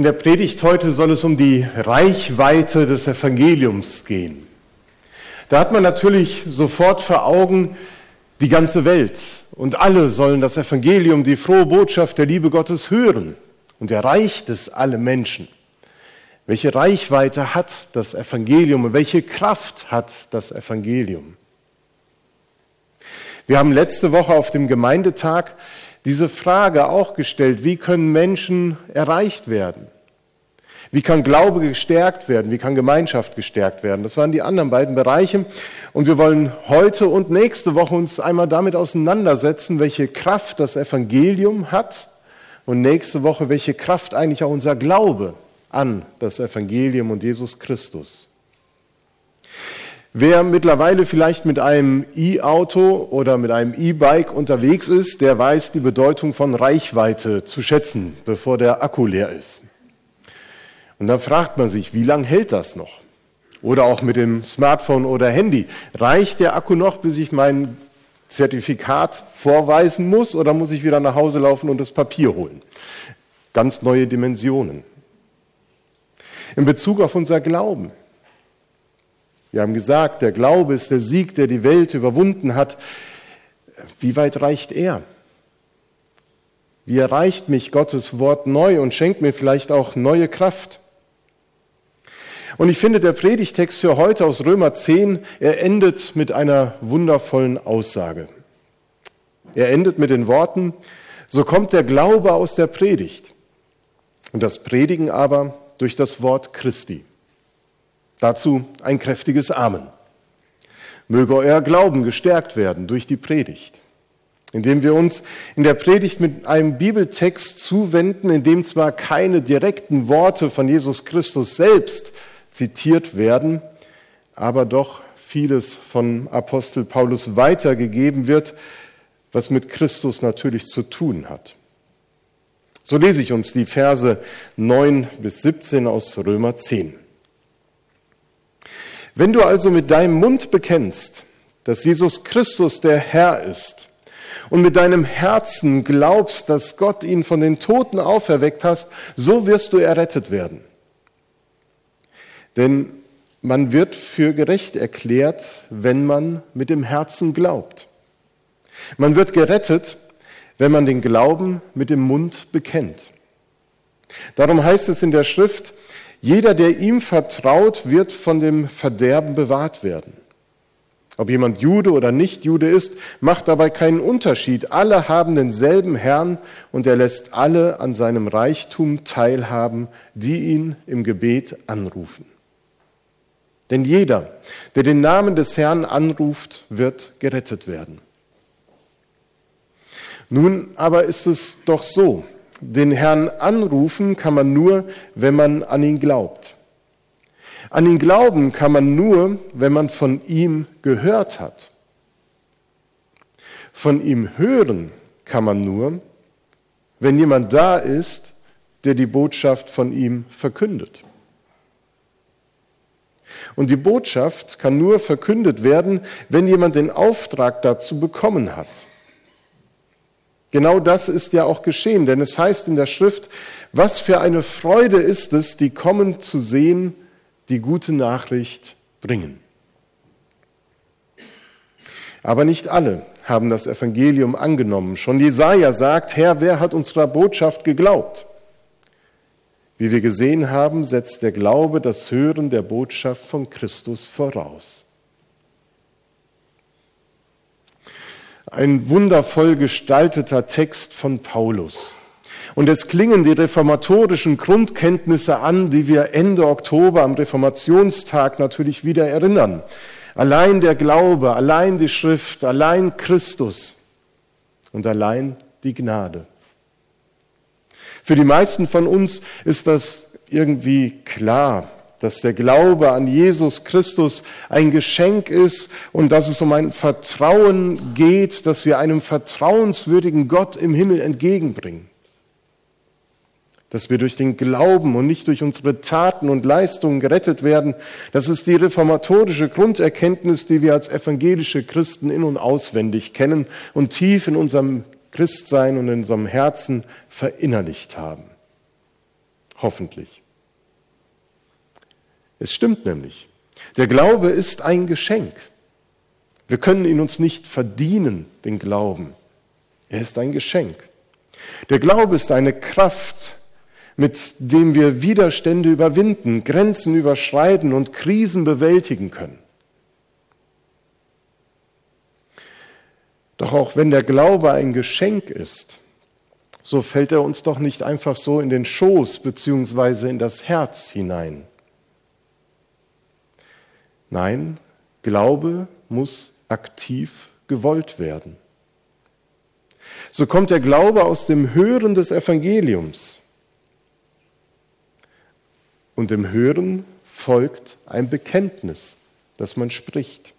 In der Predigt heute soll es um die Reichweite des Evangeliums gehen. Da hat man natürlich sofort vor Augen die ganze Welt und alle sollen das Evangelium, die frohe Botschaft der Liebe Gottes hören und erreicht es alle Menschen. Welche Reichweite hat das Evangelium und welche Kraft hat das Evangelium? Wir haben letzte Woche auf dem Gemeindetag diese Frage auch gestellt, wie können Menschen erreicht werden? Wie kann Glaube gestärkt werden? Wie kann Gemeinschaft gestärkt werden? Das waren die anderen beiden Bereiche. Und wir wollen heute und nächste Woche uns einmal damit auseinandersetzen, welche Kraft das Evangelium hat und nächste Woche, welche Kraft eigentlich auch unser Glaube an das Evangelium und Jesus Christus. Wer mittlerweile vielleicht mit einem E-Auto oder mit einem E-Bike unterwegs ist, der weiß die Bedeutung von Reichweite zu schätzen, bevor der Akku leer ist. Und dann fragt man sich, wie lange hält das noch? Oder auch mit dem Smartphone oder Handy. Reicht der Akku noch, bis ich mein Zertifikat vorweisen muss oder muss ich wieder nach Hause laufen und das Papier holen? Ganz neue Dimensionen. In Bezug auf unser Glauben. Wir haben gesagt, der Glaube ist der Sieg, der die Welt überwunden hat. Wie weit reicht er? Wie erreicht mich Gottes Wort neu und schenkt mir vielleicht auch neue Kraft? Und ich finde, der Predigtext für heute aus Römer 10, er endet mit einer wundervollen Aussage. Er endet mit den Worten, so kommt der Glaube aus der Predigt und das Predigen aber durch das Wort Christi. Dazu ein kräftiges Amen. Möge euer Glauben gestärkt werden durch die Predigt, indem wir uns in der Predigt mit einem Bibeltext zuwenden, in dem zwar keine direkten Worte von Jesus Christus selbst zitiert werden, aber doch vieles von Apostel Paulus weitergegeben wird, was mit Christus natürlich zu tun hat. So lese ich uns die Verse 9 bis 17 aus Römer 10. Wenn du also mit deinem Mund bekennst, dass Jesus Christus der Herr ist und mit deinem Herzen glaubst, dass Gott ihn von den Toten auferweckt hast, so wirst du errettet werden. Denn man wird für gerecht erklärt, wenn man mit dem Herzen glaubt. Man wird gerettet, wenn man den Glauben mit dem Mund bekennt. Darum heißt es in der Schrift, jeder, der ihm vertraut, wird von dem Verderben bewahrt werden. Ob jemand Jude oder nicht Jude ist, macht dabei keinen Unterschied. Alle haben denselben Herrn und er lässt alle an seinem Reichtum teilhaben, die ihn im Gebet anrufen. Denn jeder, der den Namen des Herrn anruft, wird gerettet werden. Nun aber ist es doch so, den Herrn anrufen kann man nur, wenn man an ihn glaubt. An ihn glauben kann man nur, wenn man von ihm gehört hat. Von ihm hören kann man nur, wenn jemand da ist, der die Botschaft von ihm verkündet. Und die Botschaft kann nur verkündet werden, wenn jemand den Auftrag dazu bekommen hat. Genau das ist ja auch geschehen, denn es heißt in der Schrift, was für eine Freude ist es, die kommen zu sehen, die gute Nachricht bringen. Aber nicht alle haben das Evangelium angenommen. Schon Jesaja sagt, Herr, wer hat unserer Botschaft geglaubt? Wie wir gesehen haben, setzt der Glaube das Hören der Botschaft von Christus voraus. Ein wundervoll gestalteter Text von Paulus. Und es klingen die reformatorischen Grundkenntnisse an, die wir Ende Oktober am Reformationstag natürlich wieder erinnern. Allein der Glaube, allein die Schrift, allein Christus und allein die Gnade. Für die meisten von uns ist das irgendwie klar dass der Glaube an Jesus Christus ein Geschenk ist und dass es um ein Vertrauen geht, dass wir einem vertrauenswürdigen Gott im Himmel entgegenbringen. Dass wir durch den Glauben und nicht durch unsere Taten und Leistungen gerettet werden, das ist die reformatorische Grunderkenntnis, die wir als evangelische Christen in und auswendig kennen und tief in unserem Christsein und in unserem Herzen verinnerlicht haben. Hoffentlich. Es stimmt nämlich. Der Glaube ist ein Geschenk. Wir können ihn uns nicht verdienen, den Glauben. Er ist ein Geschenk. Der Glaube ist eine Kraft, mit dem wir Widerstände überwinden, Grenzen überschreiten und Krisen bewältigen können. Doch auch wenn der Glaube ein Geschenk ist, so fällt er uns doch nicht einfach so in den Schoß beziehungsweise in das Herz hinein. Nein, Glaube muss aktiv gewollt werden. So kommt der Glaube aus dem Hören des Evangeliums. Und dem Hören folgt ein Bekenntnis, das man spricht.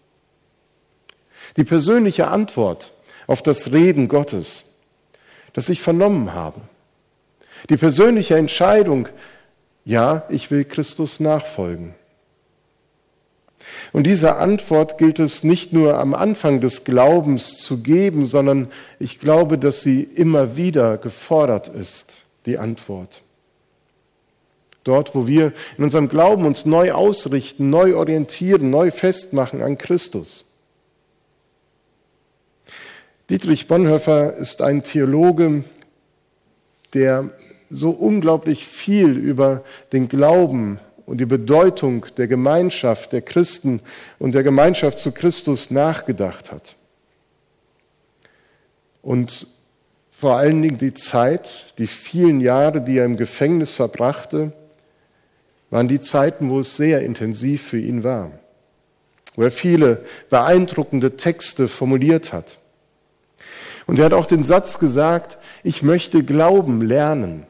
Die persönliche Antwort auf das Reden Gottes, das ich vernommen habe. Die persönliche Entscheidung, ja, ich will Christus nachfolgen. Und diese Antwort gilt es nicht nur am Anfang des Glaubens zu geben, sondern ich glaube, dass sie immer wieder gefordert ist, die Antwort. Dort, wo wir in unserem Glauben uns neu ausrichten, neu orientieren, neu festmachen an Christus. Dietrich Bonhoeffer ist ein Theologe, der so unglaublich viel über den Glauben und die Bedeutung der Gemeinschaft der Christen und der Gemeinschaft zu Christus nachgedacht hat. Und vor allen Dingen die Zeit, die vielen Jahre, die er im Gefängnis verbrachte, waren die Zeiten, wo es sehr intensiv für ihn war, wo er viele beeindruckende Texte formuliert hat. Und er hat auch den Satz gesagt, ich möchte Glauben lernen.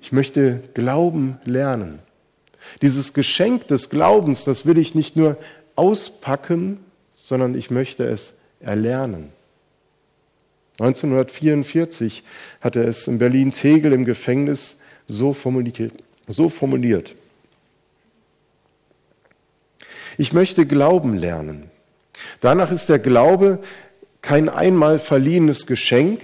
Ich möchte Glauben lernen. Dieses Geschenk des Glaubens, das will ich nicht nur auspacken, sondern ich möchte es erlernen. 1944 hat er es in Berlin-Tegel im Gefängnis so formuliert, so formuliert. Ich möchte Glauben lernen. Danach ist der Glaube kein einmal verliehenes Geschenk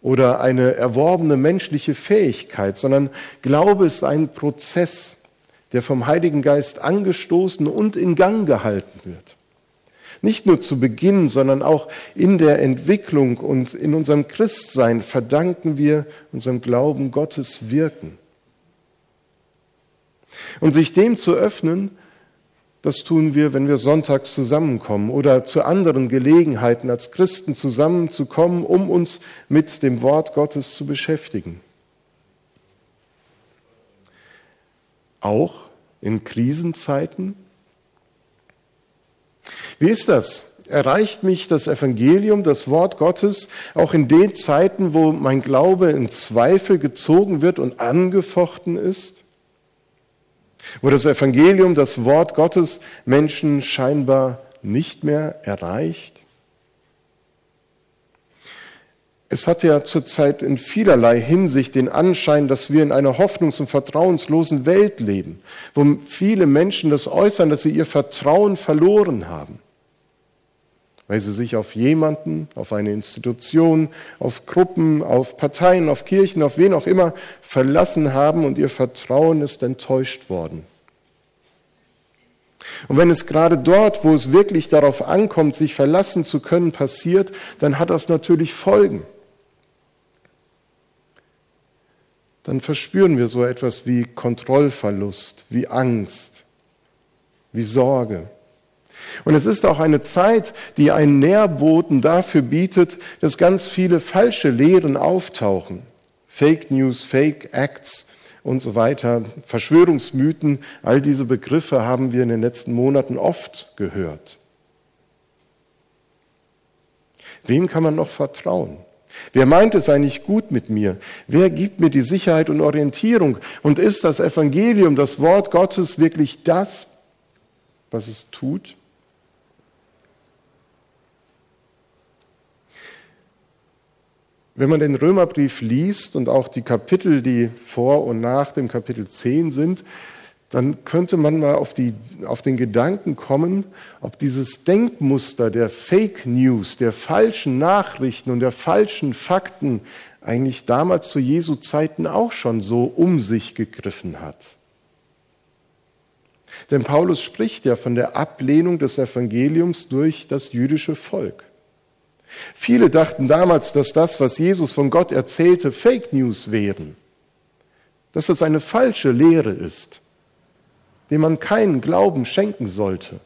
oder eine erworbene menschliche Fähigkeit, sondern Glaube ist ein Prozess der vom Heiligen Geist angestoßen und in Gang gehalten wird. Nicht nur zu Beginn, sondern auch in der Entwicklung und in unserem Christsein verdanken wir unserem Glauben Gottes Wirken. Und sich dem zu öffnen, das tun wir, wenn wir sonntags zusammenkommen oder zu anderen Gelegenheiten als Christen zusammenzukommen, um uns mit dem Wort Gottes zu beschäftigen. Auch in Krisenzeiten? Wie ist das? Erreicht mich das Evangelium, das Wort Gottes, auch in den Zeiten, wo mein Glaube in Zweifel gezogen wird und angefochten ist? Wo das Evangelium, das Wort Gottes Menschen scheinbar nicht mehr erreicht? Es hat ja zurzeit in vielerlei Hinsicht den Anschein, dass wir in einer hoffnungs- und vertrauenslosen Welt leben, wo viele Menschen das äußern, dass sie ihr Vertrauen verloren haben, weil sie sich auf jemanden, auf eine Institution, auf Gruppen, auf Parteien, auf Kirchen, auf wen auch immer verlassen haben und ihr Vertrauen ist enttäuscht worden. Und wenn es gerade dort, wo es wirklich darauf ankommt, sich verlassen zu können, passiert, dann hat das natürlich Folgen. Dann verspüren wir so etwas wie Kontrollverlust, wie Angst, wie Sorge. Und es ist auch eine Zeit, die einen Nährboten dafür bietet, dass ganz viele falsche Lehren auftauchen. Fake News, Fake Acts und so weiter, Verschwörungsmythen, all diese Begriffe haben wir in den letzten Monaten oft gehört. Wem kann man noch vertrauen? Wer meint es eigentlich gut mit mir? Wer gibt mir die Sicherheit und Orientierung? Und ist das Evangelium, das Wort Gottes wirklich das, was es tut? Wenn man den Römerbrief liest und auch die Kapitel, die vor und nach dem Kapitel 10 sind, dann könnte man mal auf, die, auf den Gedanken kommen, ob dieses Denkmuster der Fake News, der falschen Nachrichten und der falschen Fakten eigentlich damals zu Jesu Zeiten auch schon so um sich gegriffen hat. Denn Paulus spricht ja von der Ablehnung des Evangeliums durch das jüdische Volk. Viele dachten damals, dass das, was Jesus von Gott erzählte, Fake News wären, dass es eine falsche Lehre ist, dem man keinen Glauben schenken sollte.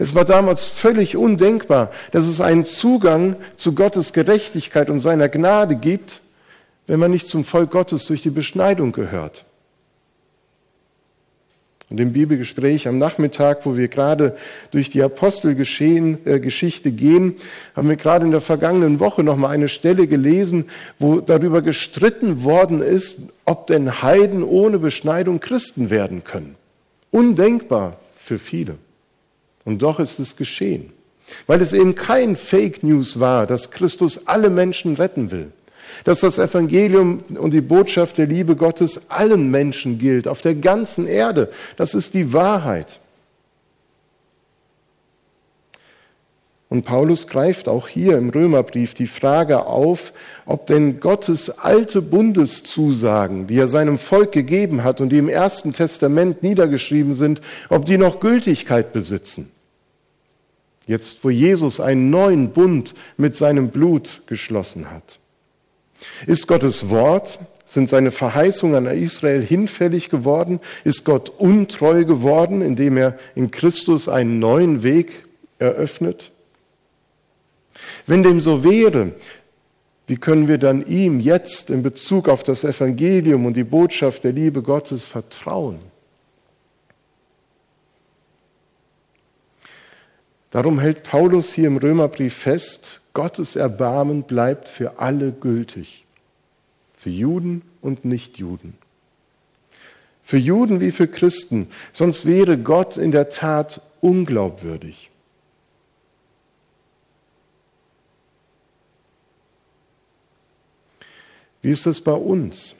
Es war damals völlig undenkbar, dass es einen Zugang zu Gottes Gerechtigkeit und seiner Gnade gibt, wenn man nicht zum Volk Gottes durch die Beschneidung gehört. Und im Bibelgespräch am Nachmittag, wo wir gerade durch die Apostelgeschichte äh, gehen, haben wir gerade in der vergangenen Woche noch mal eine Stelle gelesen, wo darüber gestritten worden ist, ob denn Heiden ohne Beschneidung Christen werden können. Undenkbar für viele. Und doch ist es geschehen, weil es eben kein Fake News war, dass Christus alle Menschen retten will, dass das Evangelium und die Botschaft der Liebe Gottes allen Menschen gilt, auf der ganzen Erde. Das ist die Wahrheit. Und Paulus greift auch hier im Römerbrief die Frage auf, ob denn Gottes alte Bundeszusagen, die er seinem Volk gegeben hat und die im Ersten Testament niedergeschrieben sind, ob die noch Gültigkeit besitzen. Jetzt, wo Jesus einen neuen Bund mit seinem Blut geschlossen hat. Ist Gottes Wort, sind seine Verheißungen an Israel hinfällig geworden? Ist Gott untreu geworden, indem er in Christus einen neuen Weg eröffnet? Wenn dem so wäre, wie können wir dann ihm jetzt in Bezug auf das Evangelium und die Botschaft der Liebe Gottes vertrauen? Darum hält Paulus hier im Römerbrief fest, Gottes Erbarmen bleibt für alle gültig, für Juden und Nichtjuden. Für Juden wie für Christen, sonst wäre Gott in der Tat unglaubwürdig. Wie ist es bei uns?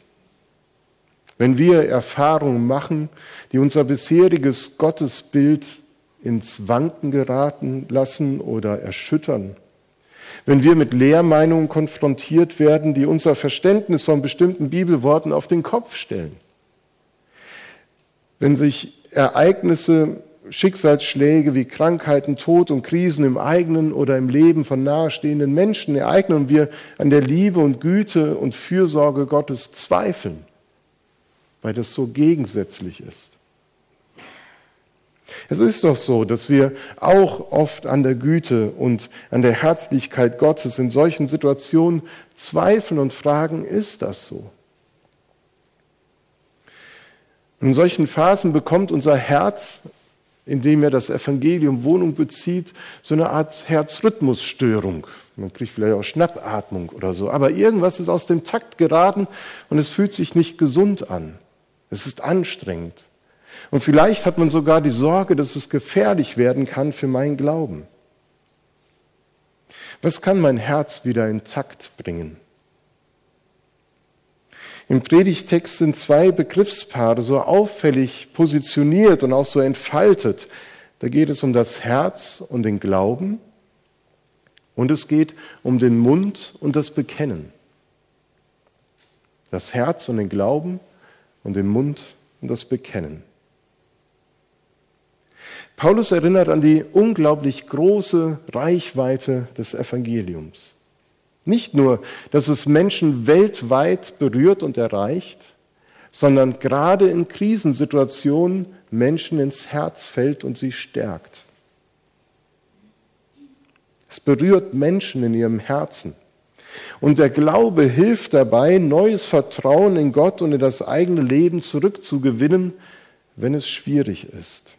Wenn wir Erfahrungen machen, die unser bisheriges Gottesbild ins Wanken geraten lassen oder erschüttern. Wenn wir mit Lehrmeinungen konfrontiert werden, die unser Verständnis von bestimmten Bibelworten auf den Kopf stellen. Wenn sich Ereignisse, Schicksalsschläge wie Krankheiten, Tod und Krisen im eigenen oder im Leben von nahestehenden Menschen ereignen und wir an der Liebe und Güte und Fürsorge Gottes zweifeln, weil das so gegensätzlich ist. Es ist doch so, dass wir auch oft an der Güte und an der Herzlichkeit Gottes in solchen Situationen zweifeln und fragen, ist das so? In solchen Phasen bekommt unser Herz, indem er das Evangelium Wohnung bezieht, so eine Art Herzrhythmusstörung. Man kriegt vielleicht auch Schnappatmung oder so. Aber irgendwas ist aus dem Takt geraten und es fühlt sich nicht gesund an. Es ist anstrengend. Und vielleicht hat man sogar die Sorge, dass es gefährlich werden kann für meinen Glauben. Was kann mein Herz wieder intakt bringen? Im Predigtext sind zwei Begriffspaare so auffällig positioniert und auch so entfaltet. Da geht es um das Herz und den Glauben und es geht um den Mund und das Bekennen. Das Herz und den Glauben und den Mund und das Bekennen. Paulus erinnert an die unglaublich große Reichweite des Evangeliums. Nicht nur, dass es Menschen weltweit berührt und erreicht, sondern gerade in Krisensituationen Menschen ins Herz fällt und sie stärkt. Es berührt Menschen in ihrem Herzen. Und der Glaube hilft dabei, neues Vertrauen in Gott und in das eigene Leben zurückzugewinnen, wenn es schwierig ist.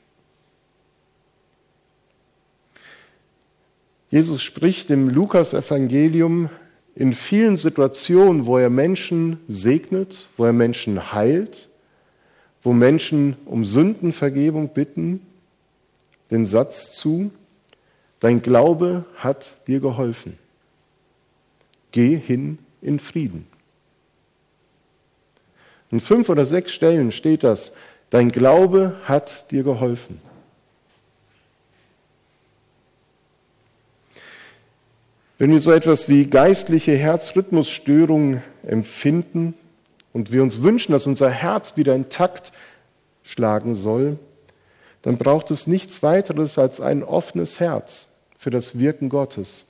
Jesus spricht im Lukas-Evangelium in vielen Situationen, wo er Menschen segnet, wo er Menschen heilt, wo Menschen um Sündenvergebung bitten, den Satz zu, dein Glaube hat dir geholfen. Geh hin in Frieden. In fünf oder sechs Stellen steht das, dein Glaube hat dir geholfen. Wenn wir so etwas wie geistliche Herzrhythmusstörungen empfinden und wir uns wünschen, dass unser Herz wieder intakt schlagen soll, dann braucht es nichts weiteres als ein offenes Herz für das Wirken Gottes.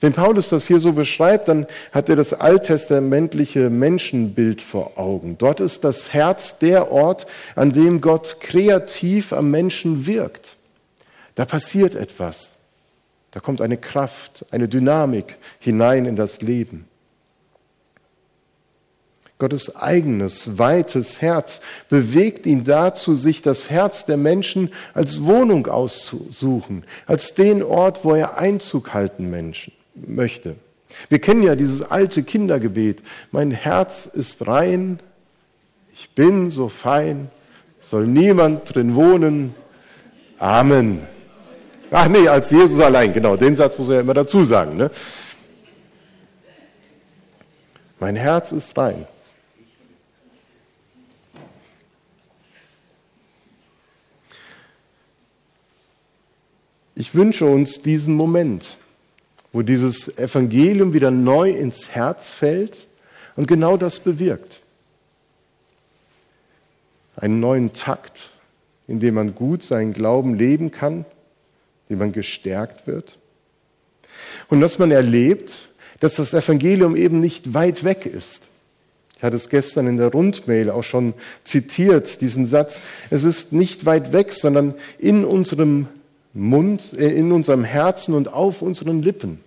Wenn Paulus das hier so beschreibt, dann hat er das alttestamentliche Menschenbild vor Augen. Dort ist das Herz der Ort, an dem Gott kreativ am Menschen wirkt. Da passiert etwas. Da kommt eine Kraft, eine Dynamik hinein in das Leben. Gottes eigenes, weites Herz bewegt ihn dazu, sich das Herz der Menschen als Wohnung auszusuchen, als den Ort, wo er Einzug halten Menschen möchte. Wir kennen ja dieses alte Kindergebet. Mein Herz ist rein, ich bin so fein, soll niemand drin wohnen. Amen. Ach nee, als Jesus allein, genau, den Satz muss er ja immer dazu sagen. Ne? Mein Herz ist rein. Ich wünsche uns diesen Moment, wo dieses Evangelium wieder neu ins Herz fällt und genau das bewirkt. Einen neuen Takt, in dem man gut seinen Glauben leben kann, dem man gestärkt wird. Und dass man erlebt, dass das Evangelium eben nicht weit weg ist. Ich hatte es gestern in der Rundmail auch schon zitiert, diesen Satz. Es ist nicht weit weg, sondern in unserem Mund, äh, in unserem Herzen und auf unseren Lippen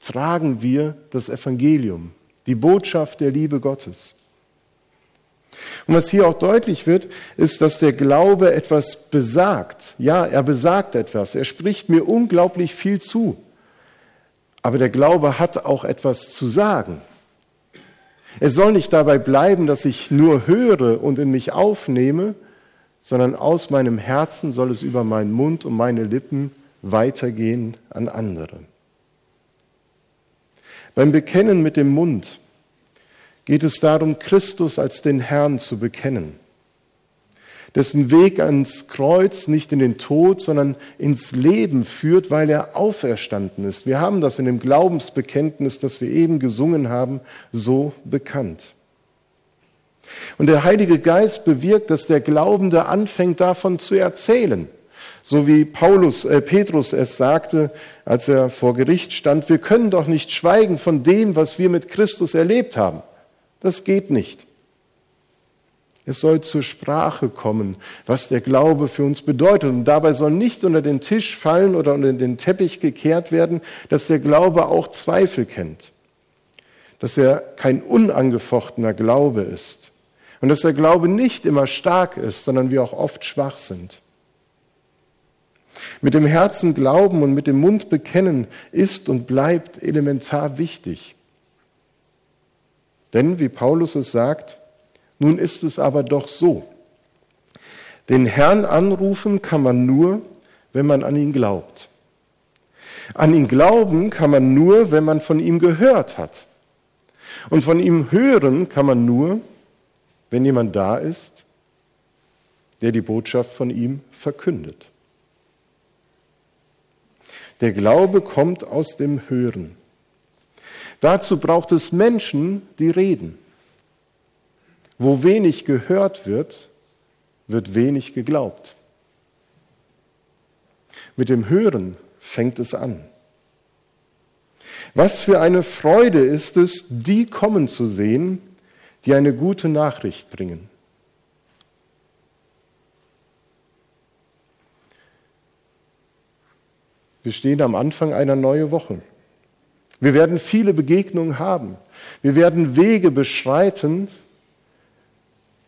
tragen wir das Evangelium, die Botschaft der Liebe Gottes. Und was hier auch deutlich wird, ist, dass der Glaube etwas besagt. Ja, er besagt etwas. Er spricht mir unglaublich viel zu. Aber der Glaube hat auch etwas zu sagen. Es soll nicht dabei bleiben, dass ich nur höre und in mich aufnehme, sondern aus meinem Herzen soll es über meinen Mund und meine Lippen weitergehen an andere. Beim Bekennen mit dem Mund geht es darum, Christus als den Herrn zu bekennen, dessen Weg ans Kreuz nicht in den Tod, sondern ins Leben führt, weil er auferstanden ist. Wir haben das in dem Glaubensbekenntnis, das wir eben gesungen haben, so bekannt. Und der Heilige Geist bewirkt, dass der Glaubende anfängt davon zu erzählen. So wie Paulus, äh, Petrus es sagte, als er vor Gericht stand, wir können doch nicht schweigen von dem, was wir mit Christus erlebt haben. Das geht nicht. Es soll zur Sprache kommen, was der Glaube für uns bedeutet. Und dabei soll nicht unter den Tisch fallen oder unter den Teppich gekehrt werden, dass der Glaube auch Zweifel kennt. Dass er kein unangefochtener Glaube ist und dass der Glaube nicht immer stark ist, sondern wir auch oft schwach sind. Mit dem Herzen glauben und mit dem Mund bekennen ist und bleibt elementar wichtig. Denn, wie Paulus es sagt, nun ist es aber doch so. Den Herrn anrufen kann man nur, wenn man an ihn glaubt. An ihn glauben kann man nur, wenn man von ihm gehört hat. Und von ihm hören kann man nur, wenn jemand da ist, der die Botschaft von ihm verkündet. Der Glaube kommt aus dem Hören. Dazu braucht es Menschen, die reden. Wo wenig gehört wird, wird wenig geglaubt. Mit dem Hören fängt es an. Was für eine Freude ist es, die kommen zu sehen, die eine gute Nachricht bringen. Wir stehen am Anfang einer neuen Woche. Wir werden viele Begegnungen haben. Wir werden Wege beschreiten.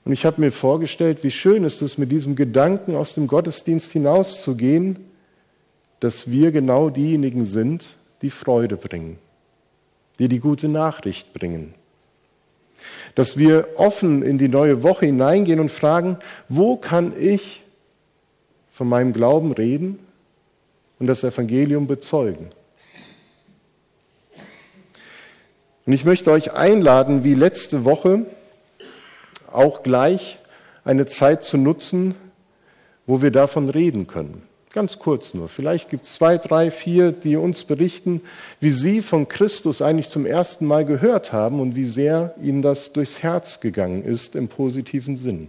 Und ich habe mir vorgestellt, wie schön ist es, mit diesem Gedanken aus dem Gottesdienst hinauszugehen, dass wir genau diejenigen sind, die Freude bringen, die die gute Nachricht bringen dass wir offen in die neue Woche hineingehen und fragen, wo kann ich von meinem Glauben reden und das Evangelium bezeugen? Und ich möchte euch einladen, wie letzte Woche, auch gleich eine Zeit zu nutzen, wo wir davon reden können. Ganz kurz nur. Vielleicht gibt es zwei, drei, vier, die uns berichten, wie sie von Christus eigentlich zum ersten Mal gehört haben und wie sehr ihnen das durchs Herz gegangen ist im positiven Sinn.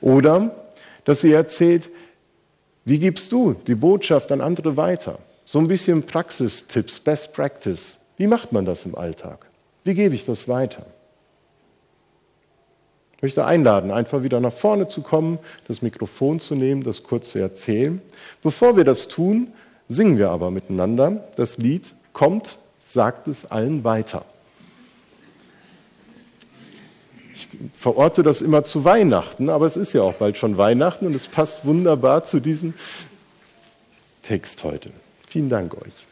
Oder dass sie erzählt, wie gibst du die Botschaft an andere weiter? So ein bisschen Praxistipps, Best Practice. Wie macht man das im Alltag? Wie gebe ich das weiter? Ich möchte einladen, einfach wieder nach vorne zu kommen, das Mikrofon zu nehmen, das kurz zu erzählen. Bevor wir das tun, singen wir aber miteinander das Lied Kommt, sagt es allen weiter. Ich verorte das immer zu Weihnachten, aber es ist ja auch bald schon Weihnachten und es passt wunderbar zu diesem Text heute. Vielen Dank euch.